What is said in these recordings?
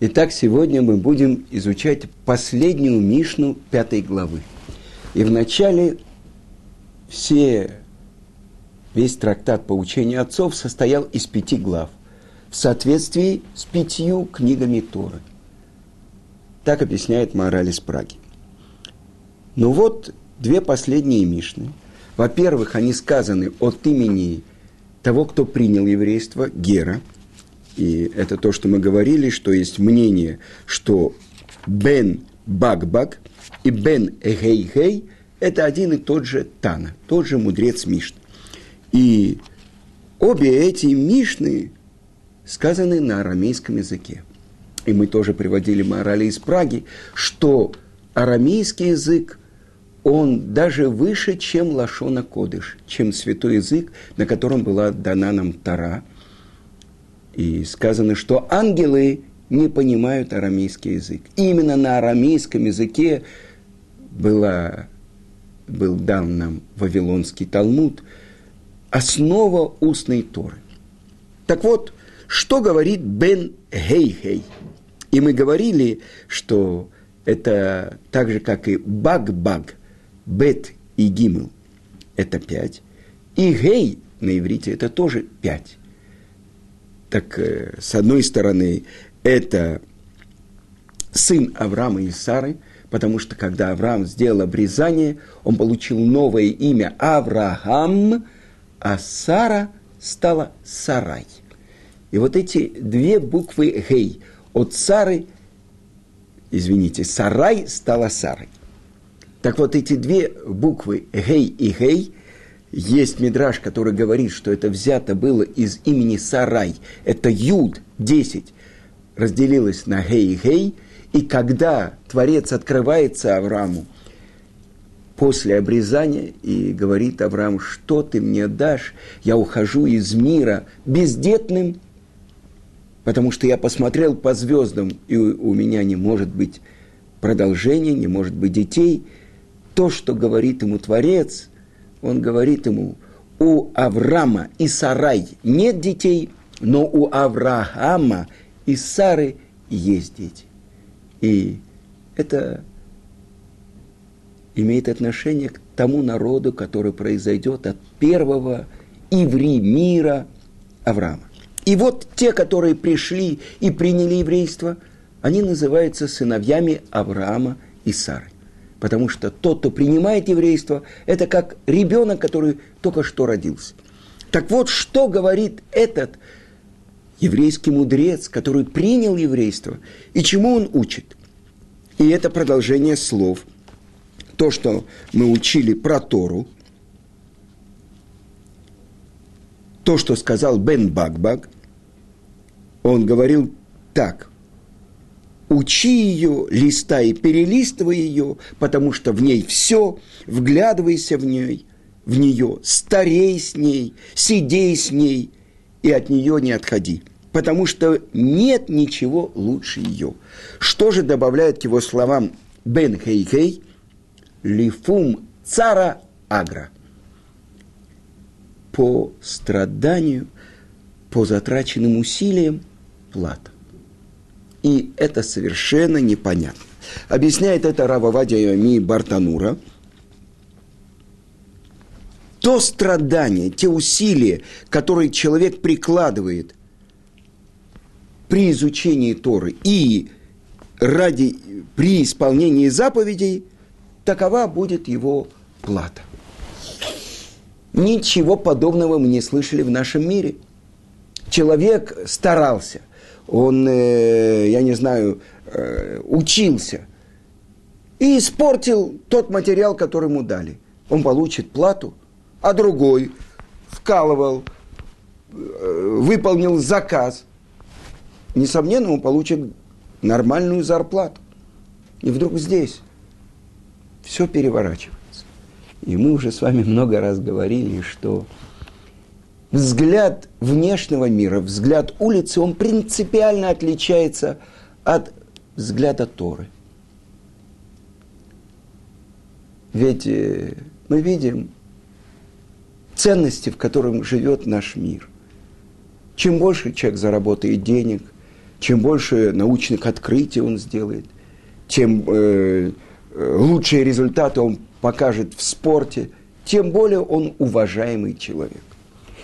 Итак, сегодня мы будем изучать последнюю Мишну пятой главы. И вначале все, весь трактат по учению отцов состоял из пяти глав в соответствии с пятью книгами Торы. Так объясняет мораль из Праги. Ну вот две последние Мишны. Во-первых, они сказаны от имени того, кто принял еврейство, Гера. И это то, что мы говорили, что есть мнение, что Бен Багбаг и Бен Эгей-Гей – это один и тот же Тана, тот же мудрец Мишны. И обе эти Мишны сказаны на арамейском языке. И мы тоже приводили морали из Праги, что арамейский язык, он даже выше, чем Лашона Кодыш, чем святой язык, на котором была дана нам Тара. И сказано, что ангелы не понимают арамейский язык. именно на арамейском языке была, был дан нам Вавилонский Талмуд, основа устной Торы. Так вот, что говорит Бен Хей-Хей? И мы говорили, что это так же, как и баг-баг, бет и гимл, это пять. И гей на иврите это тоже пять. Так э, с одной стороны, это сын Авраама и Сары, потому что когда Авраам сделал обрезание, он получил новое имя Авраам, а Сара стала Сарай. И вот эти две буквы «гей» от Сары, извините, Сарай стала Сарой. Так вот, эти две буквы «гей» и «гей» есть мидраж, который говорит, что это взято было из имени Сарай. Это Юд, 10, разделилось на «гей». И когда Творец открывается Аврааму после обрезания и говорит Авраам, что ты мне дашь, я ухожу из мира бездетным – потому что я посмотрел по звездам, и у, меня не может быть продолжения, не может быть детей. То, что говорит ему Творец, он говорит ему, у Авраама и Сарай нет детей, но у Авраама и Сары есть дети. И это имеет отношение к тому народу, который произойдет от первого иври мира Авраама. И вот те, которые пришли и приняли еврейство, они называются сыновьями Авраама и Сары. Потому что тот, кто принимает еврейство, это как ребенок, который только что родился. Так вот, что говорит этот еврейский мудрец, который принял еврейство, и чему он учит? И это продолжение слов. То, что мы учили про Тору, то, что сказал Бен Багбаг, он говорил так. Учи ее, листай, перелистывай ее, потому что в ней все, вглядывайся в ней, в нее, старей с ней, сидей с ней, и от нее не отходи, потому что нет ничего лучше ее. Что же добавляет к его словам Бен Хейхей? Лифум цара агра. По страданию, по затраченным усилиям плата. И это совершенно непонятно. Объясняет это Рававадия Ми Бартанура. То страдание, те усилия, которые человек прикладывает при изучении Торы и ради, при исполнении заповедей, такова будет его плата. Ничего подобного мы не слышали в нашем мире. Человек старался, он, э, я не знаю, э, учился и испортил тот материал, который ему дали. Он получит плату, а другой вкалывал, э, выполнил заказ. Несомненно, он получит нормальную зарплату. И вдруг здесь все переворачивается. И мы уже с вами много раз говорили, что взгляд внешнего мира, взгляд улицы, он принципиально отличается от взгляда Торы. Ведь э, мы видим ценности, в котором живет наш мир. Чем больше человек заработает денег, чем больше научных открытий он сделает, тем э, э, лучшие результаты он покажет в спорте, тем более он уважаемый человек.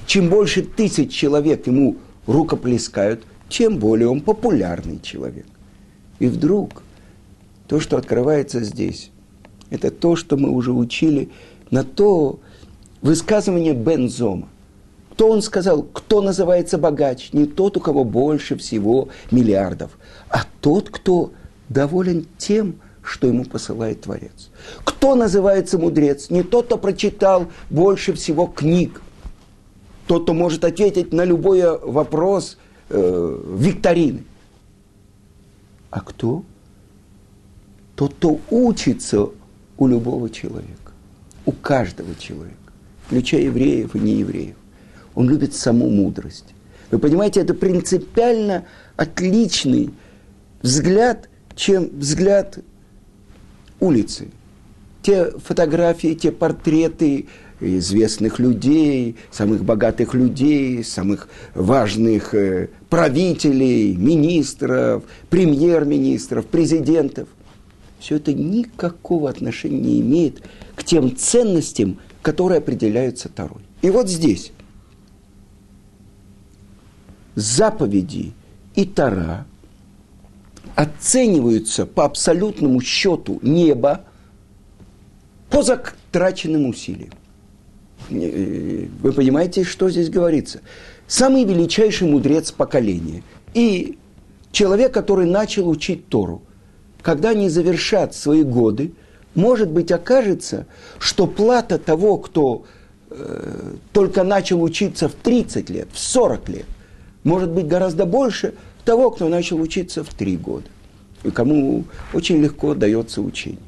Чем больше тысяч человек ему рукоплескают, тем более он популярный человек. И вдруг то, что открывается здесь, это то, что мы уже учили на то высказывание Бензома. Кто он сказал, кто называется богач? Не тот, у кого больше всего миллиардов, а тот, кто доволен тем, что ему посылает Творец. Кто называется мудрец? Не тот, кто прочитал больше всего книг. Тот, кто может ответить на любой вопрос э, викторины. А кто? Тот, кто учится у любого человека, у каждого человека, включая евреев и неевреев. Он любит саму мудрость. Вы понимаете, это принципиально отличный взгляд, чем взгляд улицы. Те фотографии, те портреты известных людей, самых богатых людей, самых важных э, правителей, министров, премьер-министров, президентов. Все это никакого отношения не имеет к тем ценностям, которые определяются Тарой. И вот здесь заповеди и Тара оцениваются по абсолютному счету неба по затраченным усилиям. Вы понимаете, что здесь говорится? Самый величайший мудрец поколения и человек, который начал учить Тору, когда они завершат свои годы, может быть, окажется, что плата того, кто э, только начал учиться в 30 лет, в 40 лет, может быть гораздо больше того, кто начал учиться в три года, и кому очень легко дается учение.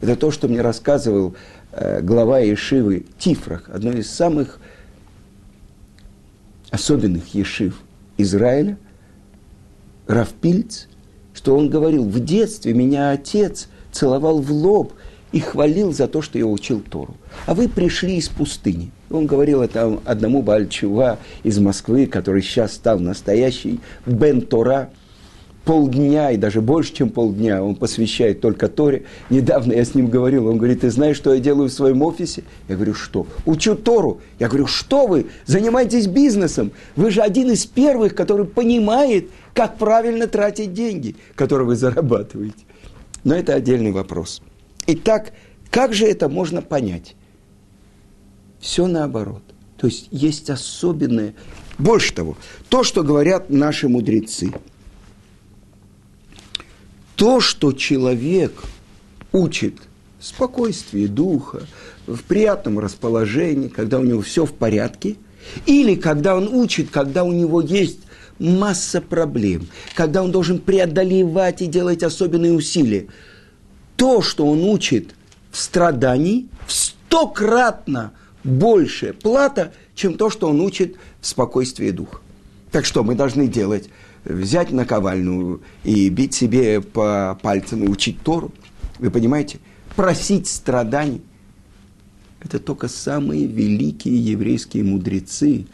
Это то, что мне рассказывал э, глава Ешивы Тифрах, одной из самых особенных ешив Израиля, Равпильц, что он говорил, в детстве меня отец целовал в лоб и хвалил за то, что я учил Тору. А вы пришли из пустыни – он говорил это одному Бальчува из Москвы, который сейчас стал настоящий Бен Тора. Полдня и даже больше, чем полдня он посвящает только Торе. Недавно я с ним говорил, он говорит, ты знаешь, что я делаю в своем офисе? Я говорю, что? Учу Тору. Я говорю, что вы? Занимаетесь бизнесом. Вы же один из первых, который понимает, как правильно тратить деньги, которые вы зарабатываете. Но это отдельный вопрос. Итак, как же это можно понять? Все наоборот. То есть есть особенное. Больше того, то, что говорят наши мудрецы, то, что человек учит спокойствие духа, в приятном расположении, когда у него все в порядке, или когда он учит, когда у него есть масса проблем, когда он должен преодолевать и делать особенные усилия. То, что он учит в страдании, в стократно больше плата, чем то, что он учит в спокойствии духа. Так что мы должны делать? Взять наковальную и бить себе по пальцам и учить Тору? Вы понимаете? Просить страданий. Это только самые великие еврейские мудрецы.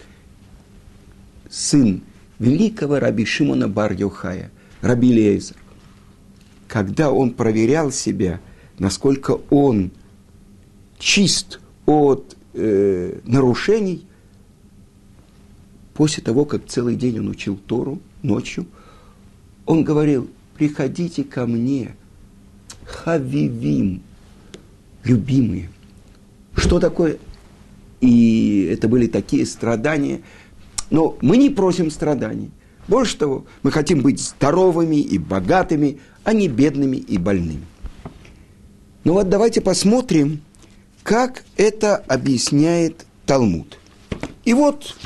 Сын великого раби Шимона бар Йохая, раби Лейзер. Когда он проверял себя, насколько он чист от э, нарушений, после того, как целый день он учил Тору ночью, он говорил, приходите ко мне, хавивим, любимые. Что такое? И это были такие страдания. Но мы не просим страданий. Больше того, мы хотим быть здоровыми и богатыми, а не бедными и больными. Ну вот давайте посмотрим, как это объясняет Талмуд. И вот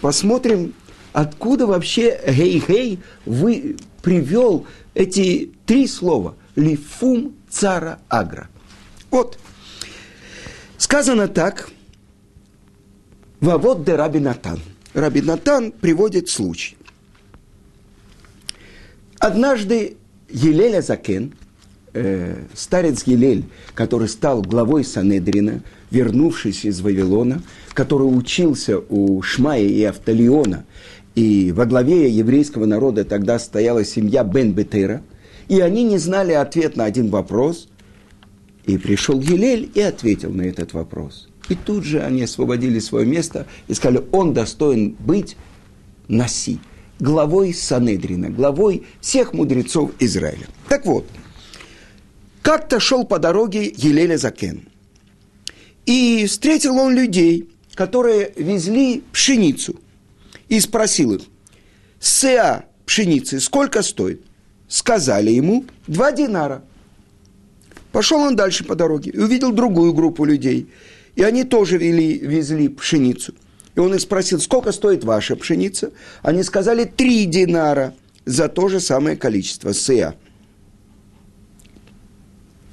посмотрим, откуда вообще гей-гей вы привел эти три слова. Лифум цара агра. Вот. Сказано так. Вавод де Раби Натан. Раби Натан приводит случай. Однажды Елеля Закен, э, старец Гилель, который стал главой Санедрина, вернувшись из Вавилона, который учился у Шмая и Автолиона, И во главе еврейского народа тогда стояла семья Бен Бетера, и они не знали ответ на один вопрос. И пришел Елель и ответил на этот вопрос. И тут же они освободили свое место и сказали, он достоин быть Наси, главой Санедрина, главой всех мудрецов Израиля. Так вот, как-то шел по дороге Елеля Закен. И встретил он людей, которые везли пшеницу. И спросил их, сеа пшеницы сколько стоит? Сказали ему, два динара. Пошел он дальше по дороге и увидел другую группу людей. И они тоже вели, везли пшеницу. И он их спросил, сколько стоит ваша пшеница? Они сказали, три динара за то же самое количество сеа.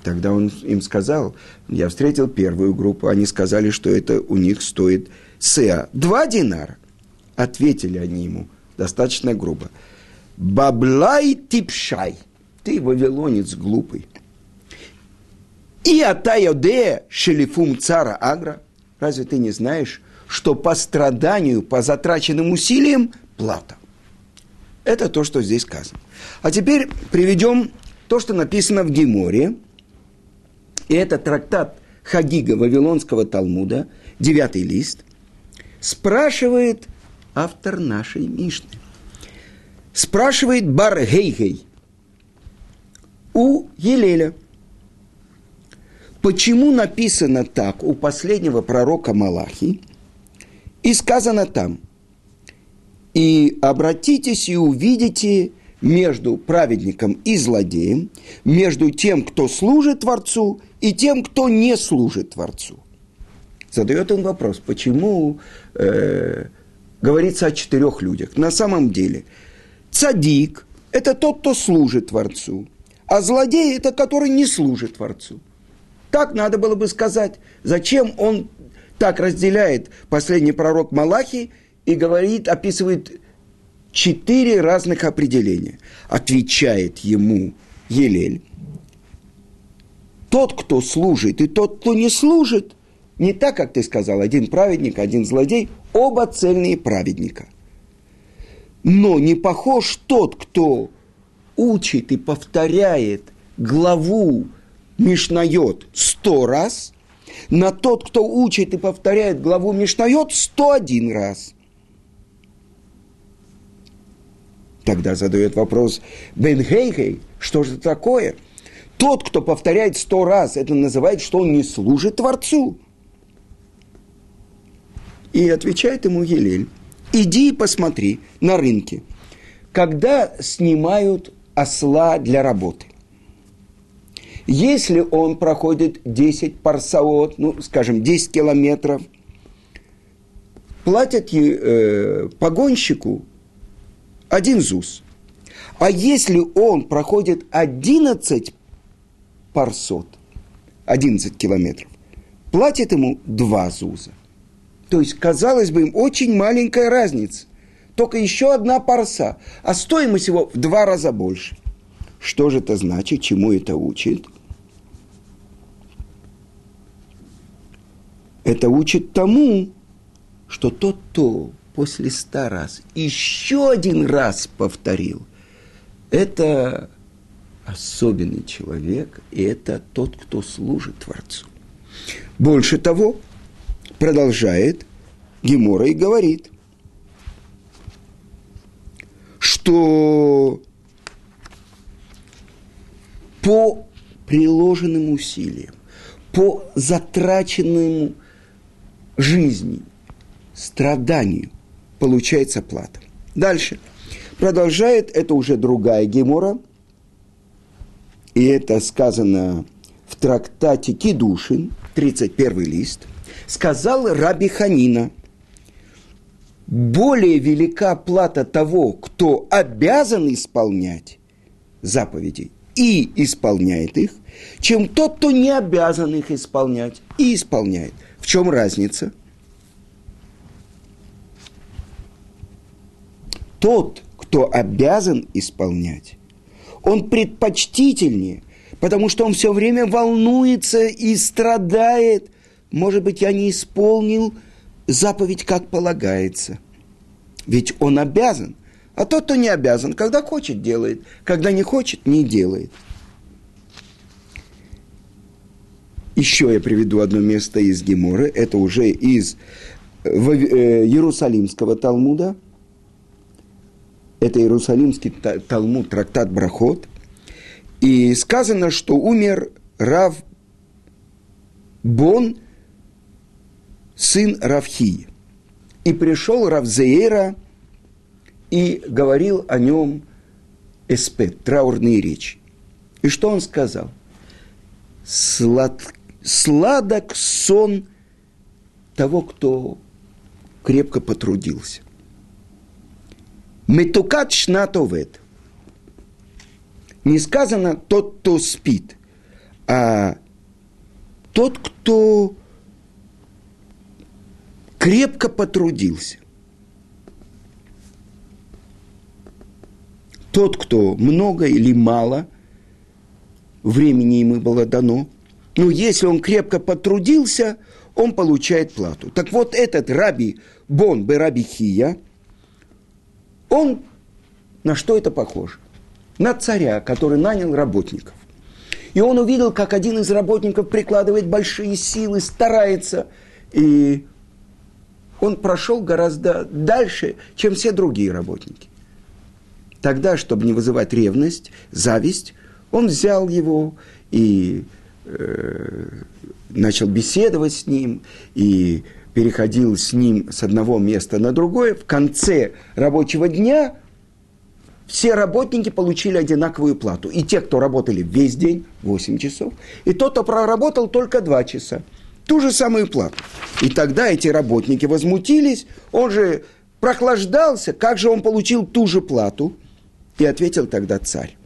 Тогда он им сказал, я встретил первую группу, они сказали, что это у них стоит сеа. Два динара. Ответили они ему достаточно грубо. Баблай типшай. Ты вавилонец глупый. И атайоде шелифум цара агра. Разве ты не знаешь, что по страданию, по затраченным усилиям плата? Это то, что здесь сказано. А теперь приведем то, что написано в Геморе – и это трактат Хагига Вавилонского Талмуда, девятый лист, спрашивает автор нашей Мишны. Спрашивает Бар Гейгей у Елеля. Почему написано так у последнего пророка Малахи? И сказано там, и обратитесь и увидите между праведником и злодеем, между тем, кто служит Творцу, и тем, кто не служит Творцу. Задает он вопрос, почему э, говорится о четырех людях. На самом деле, цадик – это тот, кто служит Творцу, а злодей – это который не служит Творцу. Так надо было бы сказать. Зачем он так разделяет последний пророк Малахи и говорит, описывает четыре разных определения. Отвечает ему Елель. Тот, кто служит, и тот, кто не служит, не так, как ты сказал, один праведник, один злодей, оба цельные праведника. Но не похож тот, кто учит и повторяет главу Мишнает сто раз, на тот, кто учит и повторяет главу Мишнает сто один раз – Тогда задает вопрос Бен Хейхей, что же такое? Тот, кто повторяет сто раз, это называет, что он не служит Творцу. И отвечает ему Елель, иди и посмотри на рынке, когда снимают осла для работы. Если он проходит 10 парсаот, ну, скажем, 10 километров, платят э, погонщику один ЗУС. А если он проходит 11 парсот, 11 километров, платит ему два ЗУЗа. То есть, казалось бы, им очень маленькая разница. Только еще одна парса, а стоимость его в два раза больше. Что же это значит, чему это учит? Это учит тому, что тот, кто после ста раз еще один раз повторил. Это особенный человек, и это тот, кто служит Творцу. Больше того, продолжает Гемора и говорит, что по приложенным усилиям, по затраченному жизни, страданию, получается плата. Дальше. Продолжает, это уже другая гемора, и это сказано в трактате Кидушин, 31 лист, сказал Раби Ханина, более велика плата того, кто обязан исполнять заповеди и исполняет их, чем тот, кто не обязан их исполнять и исполняет. В чем разница? тот, кто обязан исполнять, он предпочтительнее, потому что он все время волнуется и страдает. Может быть, я не исполнил заповедь, как полагается. Ведь он обязан. А тот, кто не обязан, когда хочет, делает. Когда не хочет, не делает. Еще я приведу одно место из Геморы. Это уже из э, Иерусалимского Талмуда. Это Иерусалимский Талмуд, трактат Брахот. И сказано, что умер Рав Бон, сын Равхии. И пришел Равзеера и говорил о нем эспет, траурные речи. И что он сказал? Слад, сладок сон того, кто крепко потрудился. Метукат шнатовет. Не сказано тот, кто спит, а тот, кто крепко потрудился. Тот, кто много или мало времени ему было дано, но если он крепко потрудился, он получает плату. Так вот этот раби Бон Бераби Хия, он на что это похож? На царя, который нанял работников. И он увидел, как один из работников прикладывает большие силы, старается, и он прошел гораздо дальше, чем все другие работники. Тогда, чтобы не вызывать ревность, зависть, он взял его и э, начал беседовать с ним, и переходил с ним с одного места на другое. В конце рабочего дня все работники получили одинаковую плату. И те, кто работали весь день, 8 часов, и тот, кто проработал только 2 часа ту же самую плату. И тогда эти работники возмутились, он же прохлаждался, как же он получил ту же плату? И ответил тогда царь,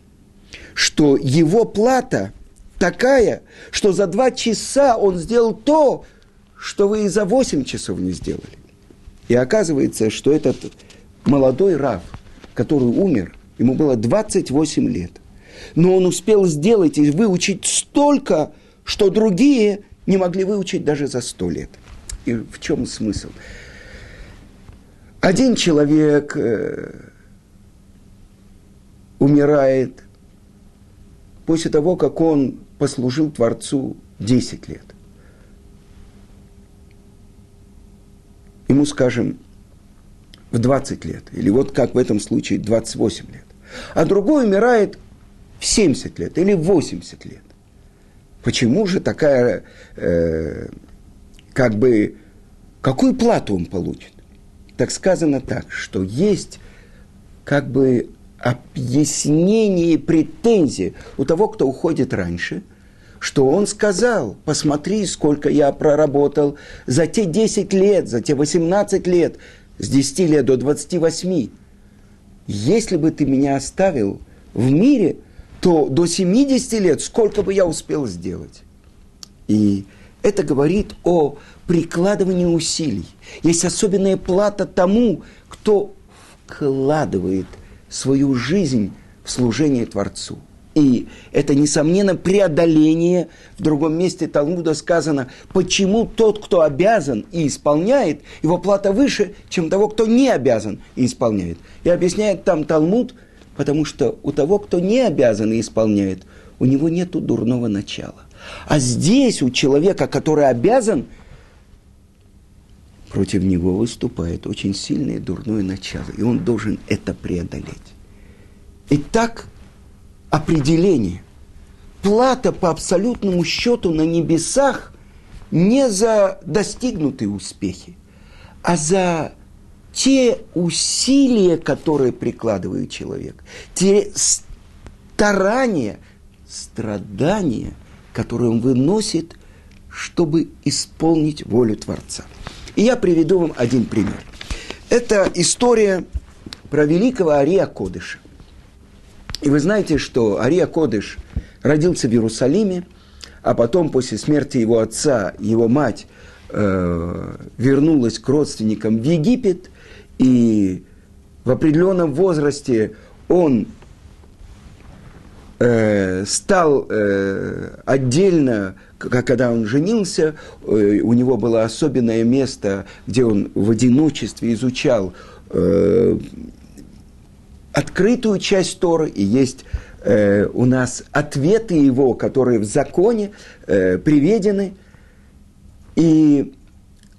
что его плата такая, что за два часа он сделал то, что вы и за восемь часов не сделали. И оказывается, что этот молодой Рав, который умер, ему было 28 лет, но он успел сделать и выучить столько, что другие не могли выучить даже за сто лет. И в чем смысл? Один человек э, умирает после того, как он послужил Творцу 10 лет. Ему, скажем, в 20 лет, или вот как в этом случае 28 лет. А другой умирает в 70 лет или в 80 лет. Почему же такая, э, как бы, какую плату он получит? Так сказано так, что есть как бы объяснение и претензии у того, кто уходит раньше, что он сказал, посмотри, сколько я проработал за те 10 лет, за те 18 лет, с 10 лет до 28. Если бы ты меня оставил в мире – то до 70 лет сколько бы я успел сделать? И это говорит о прикладывании усилий. Есть особенная плата тому, кто вкладывает свою жизнь в служение Творцу. И это, несомненно, преодоление. В другом месте Талмуда сказано, почему тот, кто обязан и исполняет, его плата выше, чем того, кто не обязан и исполняет. И объясняет там Талмуд – Потому что у того, кто не обязан и исполняет, у него нет дурного начала. А здесь у человека, который обязан, против него выступает очень сильное дурное начало. И он должен это преодолеть. Итак, определение. Плата по абсолютному счету на небесах не за достигнутые успехи, а за те усилия, которые прикладывает человек, те старания, страдания, которые он выносит, чтобы исполнить волю Творца. И я приведу вам один пример. Это история про великого Ария Кодыша. И вы знаете, что Ария Кодыш родился в Иерусалиме, а потом после смерти его отца, его мать э, вернулась к родственникам в Египет – и в определенном возрасте он э, стал э, отдельно, как когда он женился, э, у него было особенное место, где он в одиночестве изучал э, открытую часть Торы, и есть э, у нас ответы его, которые в законе э, приведены. И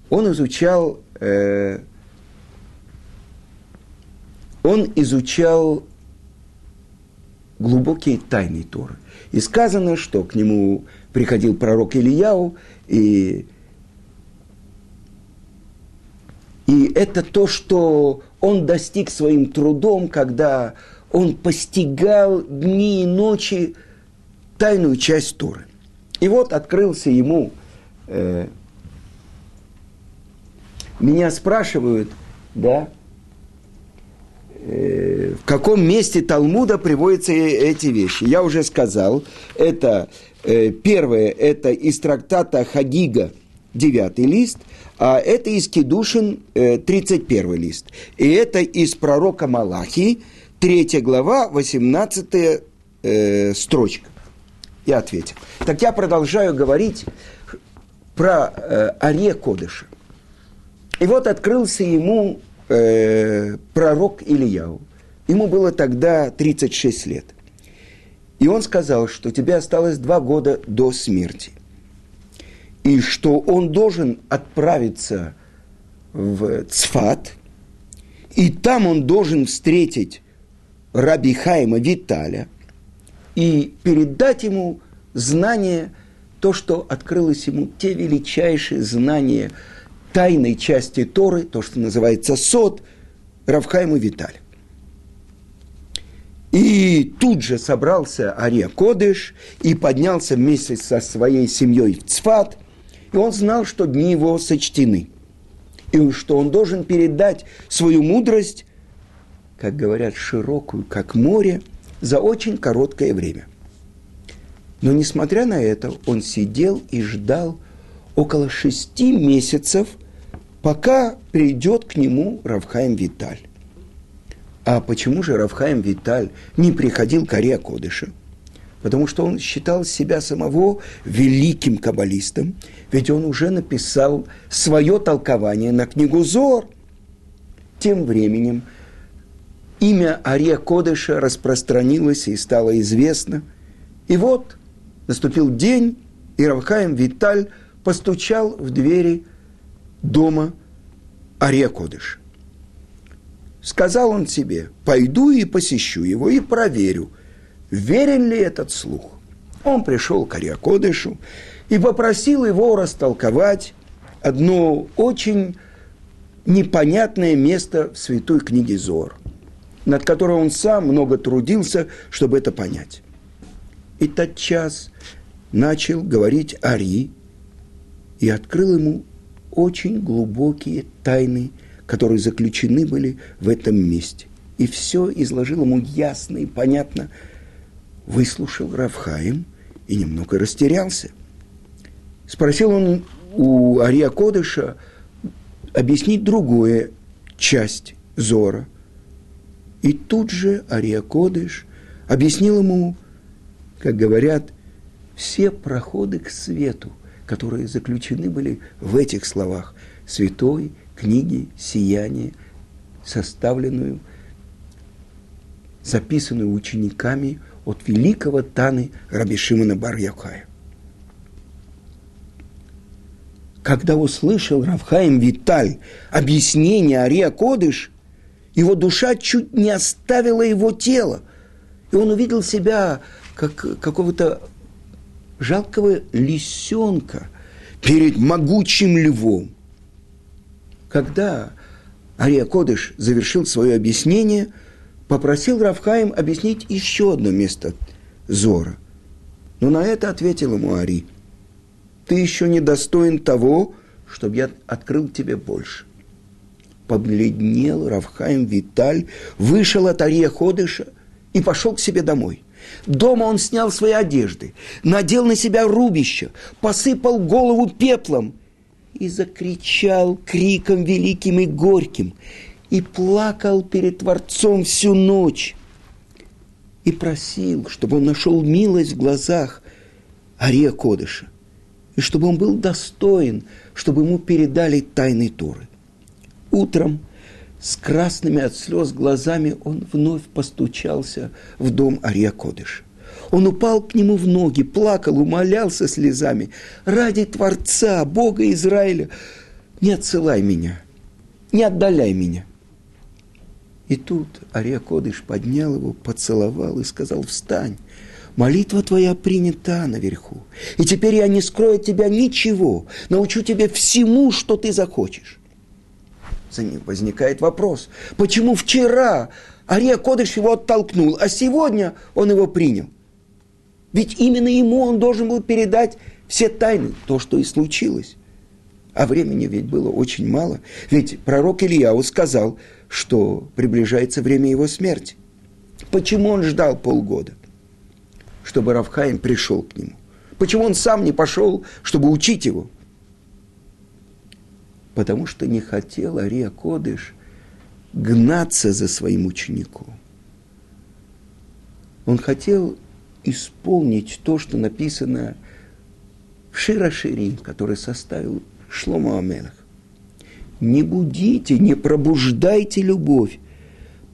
он изучал, э, он изучал глубокие тайны Торы. И сказано, что к нему приходил пророк Ильяу, и, и это то, что он достиг своим трудом, когда он постигал дни и ночи тайную часть Торы. И вот открылся ему, э, меня спрашивают, да, в каком месте Талмуда приводятся эти вещи. Я уже сказал, это э, первое, это из трактата Хагига, девятый лист, а это из Кедушин, э, 31 лист. И это из пророка Малахи, третья глава, 18 э, строчка. Я ответил. Так я продолжаю говорить про э, Аре Кодыша. И вот открылся ему э, пророк Ильяу. Ему было тогда 36 лет. И он сказал, что тебе осталось два года до смерти. И что он должен отправиться в Цфат, и там он должен встретить Раби Хайма Виталя и передать ему знание, то, что открылось ему, те величайшие знания тайной части Торы, то, что называется сод, Равхайму Виталь. И тут же собрался Ария Кодыш и поднялся вместе со своей семьей в Цфат, и он знал, что дни его сочтены, и что он должен передать свою мудрость как говорят, широкую, как море, за очень короткое время. Но несмотря на это, он сидел и ждал около шести месяцев, пока придет к нему Равхаим Виталь. А почему же Равхаим Виталь не приходил к Аре Кодыша? Потому что он считал себя самого великим каббалистом, ведь он уже написал свое толкование на книгу Зор. Тем временем имя Ария Кодыша распространилось и стало известно. И вот наступил день, и Равхаим Виталь постучал в двери дома Ария Кодыша. Сказал он себе, пойду и посещу его, и проверю, верен ли этот слух. Он пришел к Ария Кодышу и попросил его растолковать одно очень непонятное место в святой книге Зор – над которой он сам много трудился, чтобы это понять. И тот час начал говорить Ари и открыл ему очень глубокие тайны, которые заключены были в этом месте. И все изложил ему ясно и понятно. Выслушал Равхаим и немного растерялся. Спросил он у Ария Кодыша объяснить другую часть Зора – и тут же Ария Кодыш объяснил ему, как говорят, все проходы к свету, которые заключены были в этих словах святой книги «Сияние», составленную, записанную учениками от великого Таны Раби Шимона бар -Яхая. Когда услышал Равхаим Виталь объяснение Ария Кодыш, его душа чуть не оставила его тело. И он увидел себя как какого-то жалкого лисенка перед могучим львом. Когда Ария Кодыш завершил свое объяснение, попросил Равхаим объяснить еще одно место Зора. Но на это ответил ему Ари, ты еще не достоин того, чтобы я открыл тебе больше побледнел Равхаим Виталь, вышел от Ария Ходыша и пошел к себе домой. Дома он снял свои одежды, надел на себя рубище, посыпал голову пеплом и закричал криком великим и горьким, и плакал перед Творцом всю ночь, и просил, чтобы он нашел милость в глазах Ария Кодыша, и чтобы он был достоин, чтобы ему передали тайны Торы. Утром с красными от слез глазами он вновь постучался в дом Ария Кодыш. Он упал к нему в ноги, плакал, умолялся слезами. «Ради Творца, Бога Израиля, не отсылай меня, не отдаляй меня». И тут Ария Кодыш поднял его, поцеловал и сказал, «Встань, молитва твоя принята наверху, и теперь я не скрою от тебя ничего, научу тебя всему, что ты захочешь» возникает вопрос, почему вчера Ария Кодыш его оттолкнул, а сегодня он его принял? Ведь именно ему он должен был передать все тайны, то, что и случилось. А времени ведь было очень мало. Ведь пророк Ильяу сказал, что приближается время его смерти. Почему он ждал полгода? Чтобы Равхаим пришел к нему. Почему он сам не пошел, чтобы учить его? Потому что не хотел Ария Кодыш гнаться за своим учеником. Он хотел исполнить то, что написано в Шира Ширин, который составил Шлома Амелах. Не будите, не пробуждайте любовь,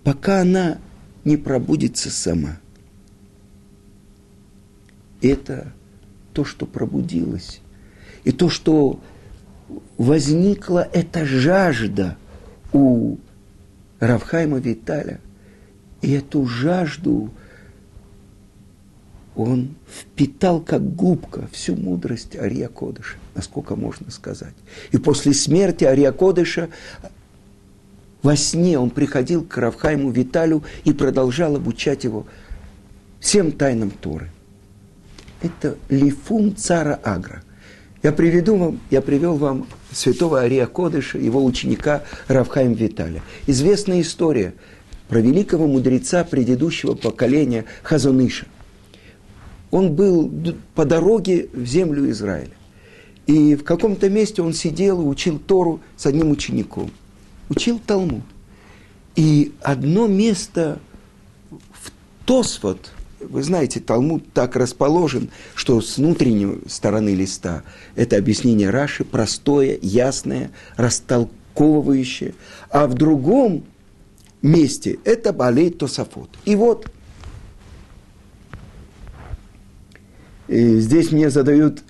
пока она не пробудится сама. Это то, что пробудилось. И то, что возникла эта жажда у Равхайма Виталя. И эту жажду он впитал как губка всю мудрость Ария Кодыша, насколько можно сказать. И после смерти Ария Кодыша во сне он приходил к Равхайму Виталю и продолжал обучать его всем тайнам Торы. Это лифум цара Агра – я приведу вам, я привел вам святого Ария Кодыша, его ученика Равхайм Виталя. Известная история про великого мудреца предыдущего поколения Хазуныша. Он был по дороге в землю Израиля. И в каком-то месте он сидел и учил Тору с одним учеником. Учил Талмуд. И одно место в Тосфот – вы знаете, Талмуд так расположен, что с внутренней стороны листа это объяснение Раши простое, ясное, растолковывающее, а в другом месте это Балей Тосафот. И вот и здесь мне задают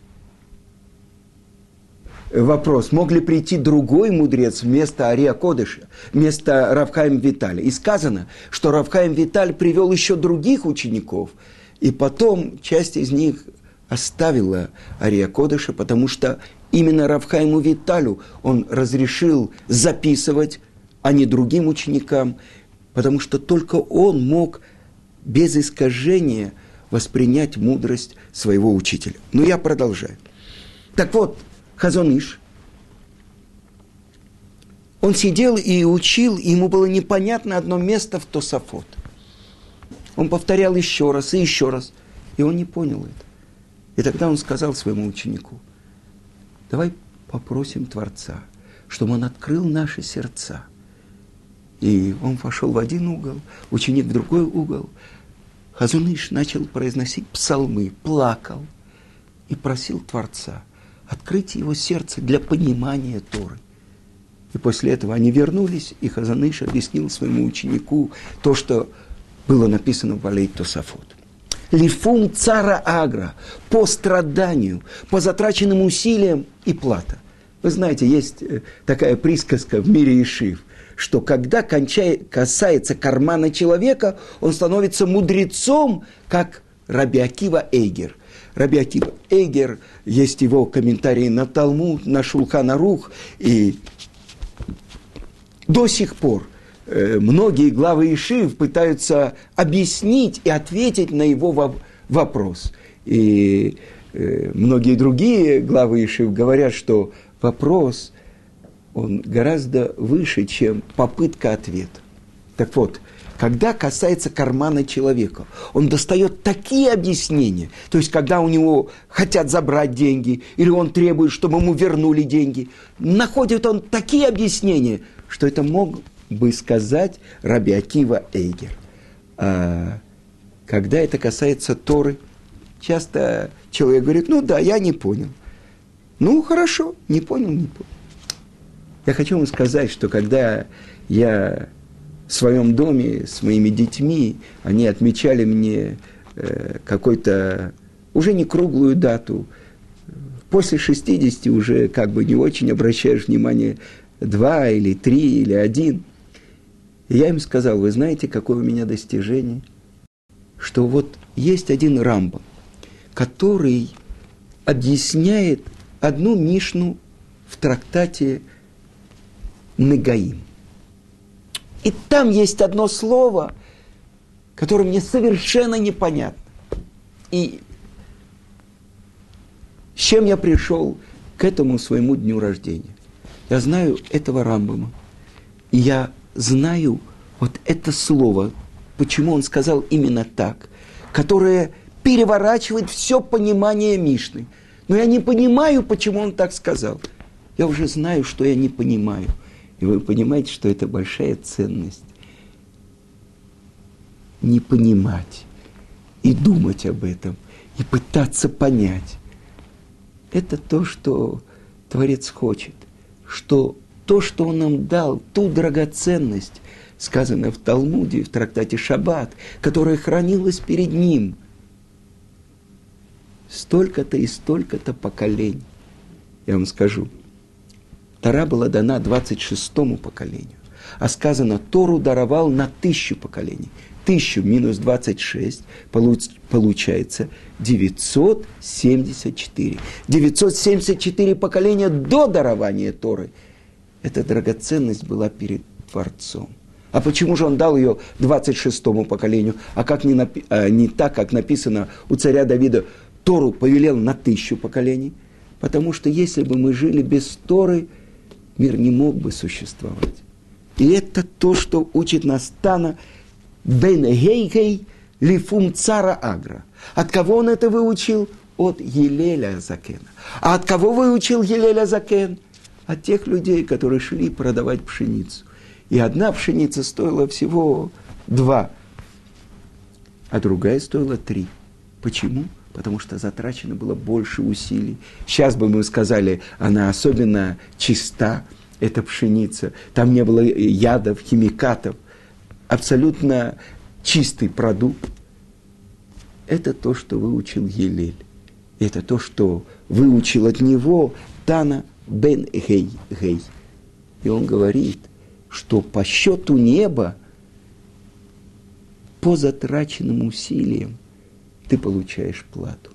вопрос, мог ли прийти другой мудрец вместо Ария Кодыша, вместо Равхаем Виталя. И сказано, что Равхаем Виталь привел еще других учеников, и потом часть из них оставила Ария Кодыша, потому что именно Равхайму Виталю он разрешил записывать, а не другим ученикам, потому что только он мог без искажения воспринять мудрость своего учителя. Но я продолжаю. Так вот, Хазоныш, он сидел и учил, и ему было непонятно одно место в Тософот. Он повторял еще раз и еще раз, и он не понял это. И тогда он сказал своему ученику, давай попросим Творца, чтобы он открыл наши сердца. И он пошел в один угол, ученик в другой угол. Хазуныш начал произносить псалмы, плакал и просил Творца – открыть его сердце для понимания Торы. И после этого они вернулись, и Хазаныш объяснил своему ученику то, что было написано в Алей Тосафот. Лифум цара агра, по страданию, по затраченным усилиям и плата. Вы знаете, есть э, такая присказка в мире Ишив, что когда касается кармана человека, он становится мудрецом, как Раби Акива Эйгер. Раби Акива Эйгер, есть его комментарии на Талмуд, на Шулхана Рух, и до сих пор э, многие главы Ишив пытаются объяснить и ответить на его вопрос. И э, многие другие главы Ишив говорят, что вопрос, он гораздо выше, чем попытка ответа. Так вот, когда касается кармана человека. Он достает такие объяснения. То есть, когда у него хотят забрать деньги, или он требует, чтобы ему вернули деньги, находит он такие объяснения, что это мог бы сказать Раби Акива Эйгер. А когда это касается Торы, часто человек говорит, ну да, я не понял. Ну, хорошо, не понял, не понял. Я хочу вам сказать, что когда Я в своем доме с моими детьми, они отмечали мне э, какой-то, уже не круглую дату. После 60 уже как бы не очень обращаешь внимание два или три или один. И я им сказал, вы знаете, какое у меня достижение? Что вот есть один Рамбам, который объясняет одну Мишну в трактате Негаим. И там есть одно слово, которое мне совершенно непонятно. И с чем я пришел к этому своему дню рождения? Я знаю этого Рамбама. И я знаю вот это слово, почему он сказал именно так, которое переворачивает все понимание Мишны. Но я не понимаю, почему он так сказал. Я уже знаю, что я не понимаю. И вы понимаете, что это большая ценность. Не понимать и думать об этом, и пытаться понять. Это то, что Творец хочет что то, что он нам дал, ту драгоценность, сказано в Талмуде, в трактате Шаббат, которая хранилась перед ним, столько-то и столько-то поколений. Я вам скажу, Тара была дана 26-му поколению, а сказано, Тору даровал на тысячу поколений. Тысячу минус 26 получается 974. 974 поколения до дарования Торы. Эта драгоценность была перед Творцом. А почему же он дал ее 26-му поколению? А как не, напи- а не так, как написано у царя Давида, Тору повелел на тысячу поколений? Потому что если бы мы жили без Торы, мир не мог бы существовать. И это то, что учит нас Тана Бен Гейгей Лифум Цара Агра. От кого он это выучил? От Елеля Закена. А от кого выучил Елеля Закен? От тех людей, которые шли продавать пшеницу. И одна пшеница стоила всего два, а другая стоила три. Почему? Потому что затрачено было больше усилий. Сейчас бы мы сказали, она особенно чиста, эта пшеница. Там не было ядов, химикатов. Абсолютно чистый продукт это то, что выучил Елель. Это то, что выучил от него Тана бен Гей. Гей. И он говорит, что по счету неба, по затраченным усилиям, ты получаешь плату.